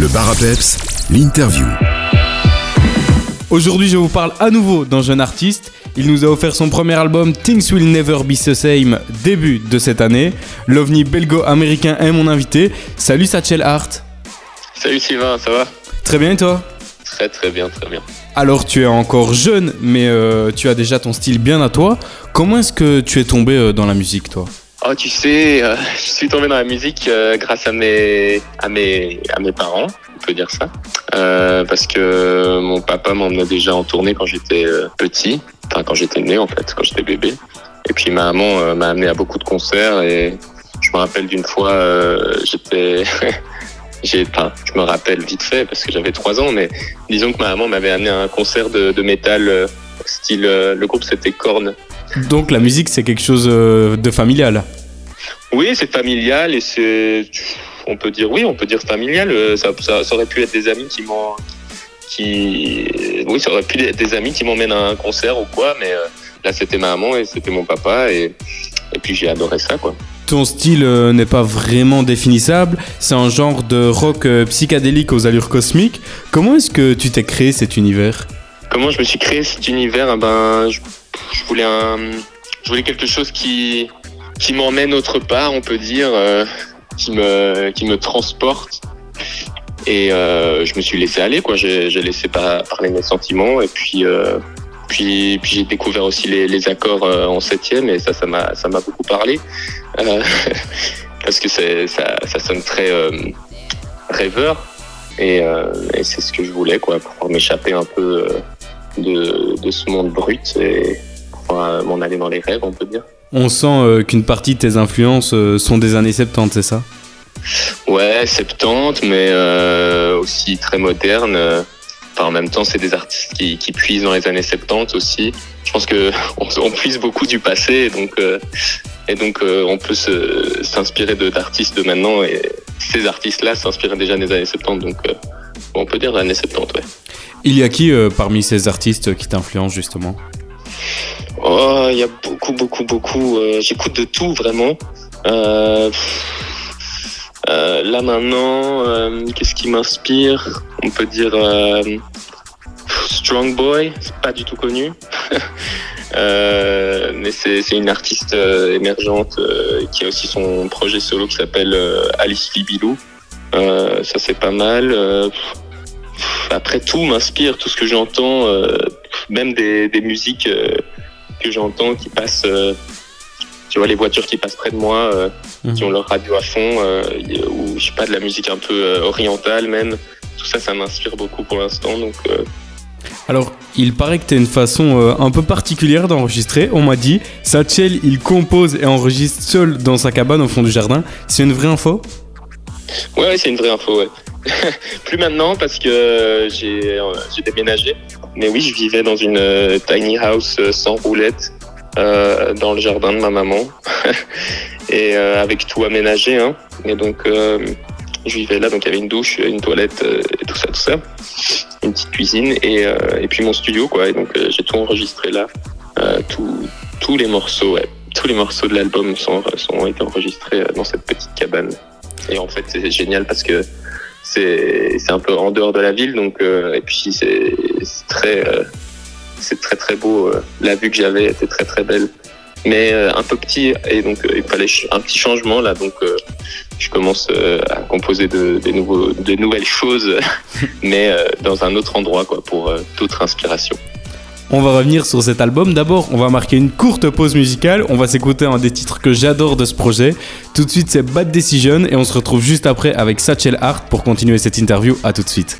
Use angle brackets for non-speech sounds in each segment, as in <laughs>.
Le bar à peps, l'interview. Aujourd'hui, je vous parle à nouveau d'un jeune artiste. Il nous a offert son premier album Things Will Never Be the Same début de cette année. L'ovni belgo-américain est mon invité. Salut Satchel Hart. Salut Sylvain, ça va? Très bien et toi? Très très bien, très bien. Alors tu es encore jeune, mais euh, tu as déjà ton style bien à toi. Comment est-ce que tu es tombé euh, dans la musique toi? Oh, tu sais, euh, je suis tombé dans la musique euh, grâce à mes, à mes, à mes parents, on peut dire ça, Euh, parce que mon papa m'emmenait déjà en tournée quand j'étais petit, enfin quand j'étais né en fait, quand j'étais bébé. Et puis ma maman m'a amené à beaucoup de concerts et je me rappelle d'une fois, j'étais, <laughs> j'ai, enfin, je me rappelle vite fait parce que j'avais trois ans, mais disons que ma maman m'avait amené à un concert de, de métal style, le groupe c'était Korn. Donc la musique c'est quelque chose euh, de familial. Oui, c'est familial et c'est, on peut dire oui, on peut dire familial. Euh, Ça, ça, ça aurait pu être des amis qui m'ont, qui, oui, ça aurait pu être des amis qui m'emmènent à un concert ou quoi, mais euh, là c'était ma maman et c'était mon papa et, et puis j'ai adoré ça quoi. Ton style euh, n'est pas vraiment définissable, c'est un genre de rock euh, psychédélique aux allures cosmiques. Comment est-ce que tu t'es créé cet univers? Comment je me suis créé cet univers? Ah Ben, je, je voulais un, je voulais quelque chose qui, qui m'emmène autre part, on peut dire, euh, qui me, qui me transporte. Et euh, je me suis laissé aller, quoi. J'ai j'ai laissé par- parler mes sentiments. Et puis, euh, puis, puis j'ai découvert aussi les, les accords euh, en septième, et ça, ça m'a, ça m'a beaucoup parlé, Euh, <laughs> parce que ça, ça sonne très euh, rêveur. Et, euh, et c'est ce que je voulais, quoi, pour pouvoir m'échapper un peu euh, de, de ce monde brut euh, m'en aller dans les rêves, on peut dire. On sent euh, qu'une partie de tes influences euh, sont des années 70, c'est ça? Ouais, 70, mais euh, aussi très moderne. Enfin, en même temps, c'est des artistes qui, qui puisent dans les années 70 aussi. Je pense que <laughs> on, on puise beaucoup du passé, et donc et donc on peut s'inspirer d'artistes de maintenant. Et ces artistes-là s'inspiraient déjà des années 70, donc on peut dire années 70, ouais. Il y a qui parmi ces artistes qui t'influencent justement? Oh, il y a beaucoup, beaucoup, beaucoup. euh, J'écoute de tout vraiment. Euh, euh, là maintenant, qu'est-ce qui m'inspire? On peut dire Strong Boy, c'est pas du tout connu. <laughs> Mais c'est une artiste émergente qui a aussi son projet solo qui s'appelle Alice Libilou. Ça c'est pas mal. Après tout m'inspire, tout ce que j'entends, même des, des musiques euh, que j'entends qui passent, euh, tu vois, les voitures qui passent près de moi, euh, qui ont leur radio à fond, euh, ou je sais pas, de la musique un peu euh, orientale même. Tout ça, ça m'inspire beaucoup pour l'instant. Donc, Alors, il paraît que tu as une façon un peu particulière d'enregistrer. On m'a dit, Satchel, il compose et enregistre seul dans sa cabane au fond du jardin. C'est une vraie info? Ouais, ouais, c'est une vraie info. Ouais. <laughs> Plus maintenant parce que euh, j'ai euh, j'ai déménagé. Mais oui, je vivais dans une euh, tiny house sans roulette dans le jardin de ma maman <laughs> et avec tout aménagé. Hein. Et donc, je vivais là, donc il y avait une douche, une toilette et tout ça, tout ça, une petite cuisine et, puis mon studio quoi. Et donc j'ai tout enregistré là, tous les morceaux, tous les morceaux de l'album sont, sont ont été enregistrés dans cette petite cabane. Et en fait, c'est génial parce que c'est un peu en dehors de la ville, donc euh, et puis c'est très euh, c'est très très beau. euh. La vue que j'avais était très très belle, mais un peu petit et donc il fallait un petit changement là. Donc je commence à composer de, des nouveaux nouvelles <laughs> choses, mais dans un autre endroit quoi pour d'autres inspirations. On va revenir sur cet album. D'abord, on va marquer une courte pause musicale. On va s'écouter un des titres que j'adore de ce projet. Tout de suite, c'est Bad Decision et on se retrouve juste après avec Satchel Hart pour continuer cette interview. À tout de suite.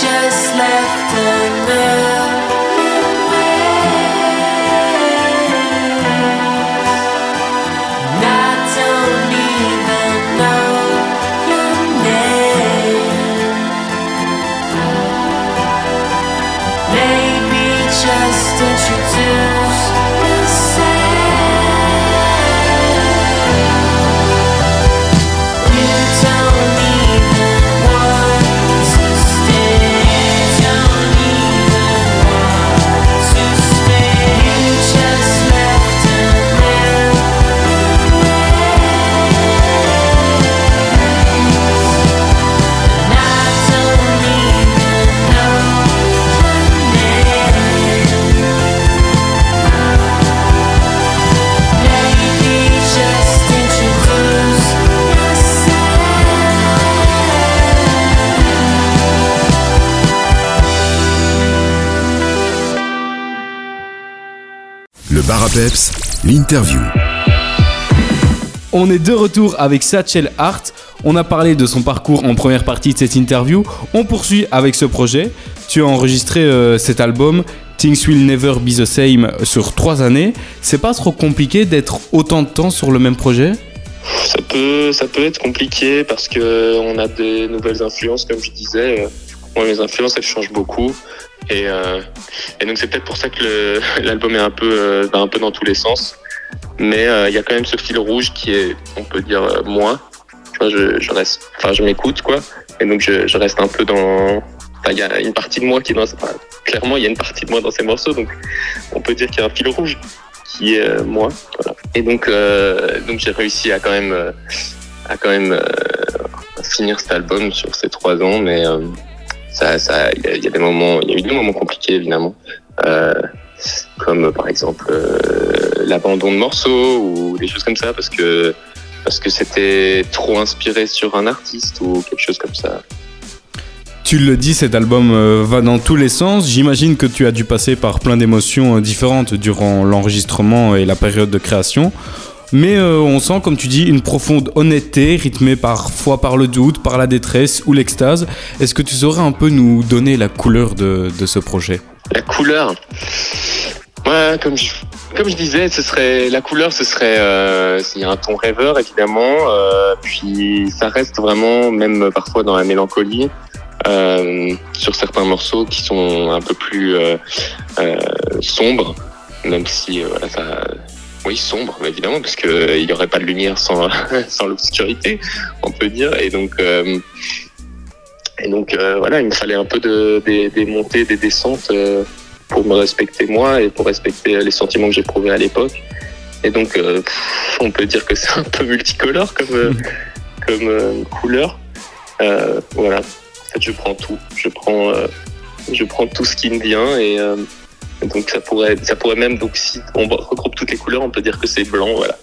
just left the mirror Le bar à peps, l'interview. On est de retour avec Satchel Hart. On a parlé de son parcours en première partie de cette interview. On poursuit avec ce projet. Tu as enregistré euh, cet album Things Will Never Be the Same sur trois années. C'est pas trop compliqué d'être autant de temps sur le même projet? Ça peut, ça peut être compliqué parce que on a des nouvelles influences, comme je disais. Moi, mes influences, elles changent beaucoup. Et, euh, et donc, c'est peut-être pour ça que <laughs> l'album est un peu, euh, va un peu dans tous les sens. Mais euh, il y a quand même ce fil rouge qui est, on peut dire, moi. Je, reste, enfin, je m'écoute, quoi. Et donc, je, reste un peu dans. Il y a une partie de moi qui est dans. clairement, il y a une partie de moi dans ces morceaux. Donc, on peut dire qu'il y a un fil rouge qui est moi. Et donc, donc j'ai réussi à quand même, à quand même finir cet album sur ces trois ans, mais il y, a- des moments, il y a eu des moments compliqués évidemment, euh, comme par exemple euh, l'abandon de morceaux ou des choses comme ça, parce que parce que c'était trop inspiré sur un artiste ou quelque chose comme ça. Tu le dis, cet album euh, va dans tous les sens. J'imagine que tu as dû passer par plein d'émotions différentes durant l'enregistrement et la période de création. Mais euh, on sent, comme tu dis, une profonde honnêteté, rythmée parfois par le doute, par la détresse ou l'extase. Est-ce que tu saurais un peu nous donner la couleur de, ce projet? La couleur? Ouais, comme je, disais, ce serait la couleur, ce serait euh, y a un ton rêveur évidemment, euh, puis ça reste vraiment même parfois dans la mélancolie euh, sur certains morceaux qui sont un peu plus euh, euh, sombres, même si euh, ça. Oui, sombre, évidemment, parce que euh, il n'y aurait pas de lumière sans, <laughs> sans l'obscurité, on peut dire. Et donc, euh, et donc euh, voilà, il me fallait un peu de, des, des montées, des descentes euh, pour me respecter moi et pour respecter les sentiments que j'éprouvais à l'époque. Et donc, euh, pff, on peut dire que c'est un peu multicolore comme, euh, <laughs> comme euh, couleur. Euh, voilà, en fait, je prends tout. Je prends, euh, je prends tout ce qui me vient et, euh, et donc ça pourrait, ça pourrait même donc si on regroupe toutes les couleurs, on peut dire que c'est blanc, voilà.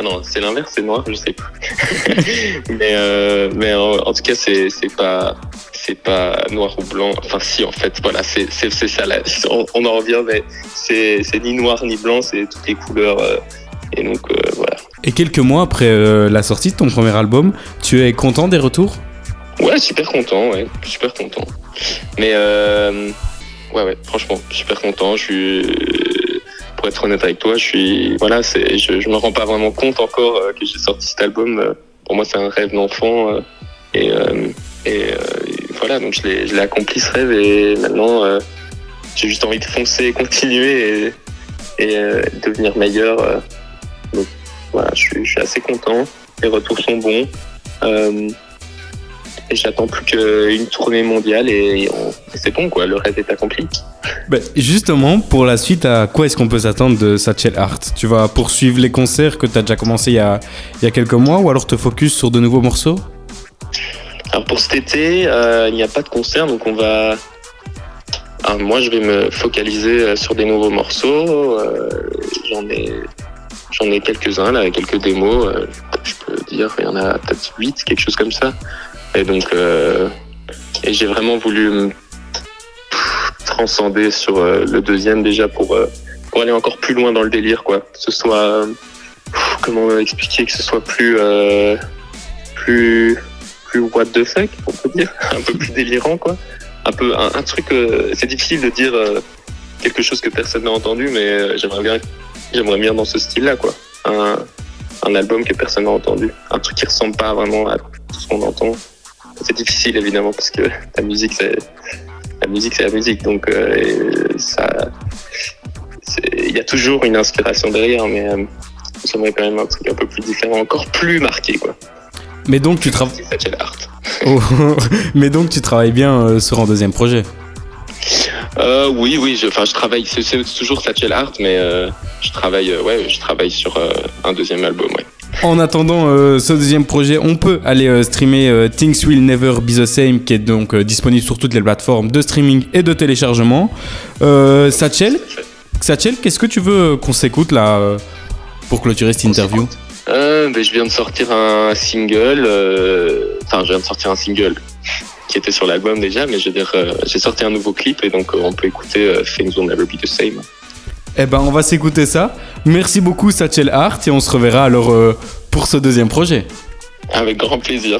Ah non, c'est l'inverse, c'est noir, je sais plus. <laughs> mais euh, mais en, en tout cas, c'est c'est pas c'est pas noir ou blanc. Enfin, si, en fait, voilà, c'est ça. Là. On, on en revient, mais c'est c'est ni noir ni blanc, c'est toutes les couleurs. euh, et donc euh, voilà. Et quelques mois après la sortie de ton premier album, tu es content des retours? Ouais, super content, ouais, super content. Mais ouais, ouais, franchement, super content. Je suis, pour être honnête avec toi, je suis, voilà, c'est, je, je me rends pas vraiment compte encore euh, que j'ai sorti cet album. Euh, Pour moi, c'est un rêve d'enfant euh, et et, voilà, donc je l'ai, je l'ai accompli ce rêve et maintenant, j'ai juste envie de foncer, <laughs> continuer et, et devenir meilleur. donc voilà, je suis, je suis assez content. Les retours sont bons. Et j'attends plus qu'une tournée mondiale et, on- c'est bon quoi, le rêve est accompli. Ben, justement, pour la suite, à quoi est-ce qu'on peut s'attendre de Satchel Art Tu vas poursuivre les concerts que tu as déjà commencé il y a, il y a quelques mois ou alors te focus sur de nouveaux morceaux? Alors pour cet été, euh, il n'y a pas de concert donc on va. Alors, moi je vais me focaliser euh, sur des nouveaux morceaux. euh, j'en ai j'en ai quelques-uns là, quelques démos. euh, je peux dire, il y en a peut-être 8, quelque chose comme ça. Et donc euh, et j'ai vraiment voulu transcender sur euh, le deuxième déjà pour, euh, pour aller encore plus loin dans le délire quoi. Que ce soit comment expliquer que ce soit plus plus plus what the fuck on peut dire <laughs> un peu plus délirant quoi un peu un, truc. c'est difficile de dire quelque chose que personne n'a entendu, mais j'aimerais bien, j'aimerais bien dans ce style-là, quoi. Un, un album que personne n'a entendu, un truc qui ressemble pas vraiment à tout ce qu'on entend. C'est difficile évidemment parce que la musique, c'est la musique, c'est la musique, donc euh, ça, il y a toujours une inspiration derrière, mais euh, j'aimerais quand même un truc un peu plus différent, encore plus marqué, quoi. Mais donc tu travailles. Oh, <laughs> mais donc tu travailles bien euh, sur un deuxième projet? Euh, oui, oui, je, enfin, je travaille, c'est toujours Satchel Art, mais euh, je travaille, euh, ouais, je travaille sur euh, un deuxième album, ouais. En attendant euh, ce deuxième projet, on peut aller euh, streamer euh, Things Will Never Be the Same, qui est donc euh, disponible sur toutes les plateformes de streaming et de téléchargement. Euh, Satchel, Satchel, qu'est-ce que tu veux qu'on s'écoute là euh, pour clôturer cette interview Euh, ben, je viens de sortir un single, euh, enfin, je viens de sortir un single qui était sur l'album déjà, mais je veux dire, euh, j'ai sorti un nouveau clip et donc euh, on peut écouter euh, Things Will Never Be the Same. Eh ben, on va s'écouter ça. Merci beaucoup, Satchel Art, et on se reverra alors pour ce deuxième projet. Avec grand plaisir.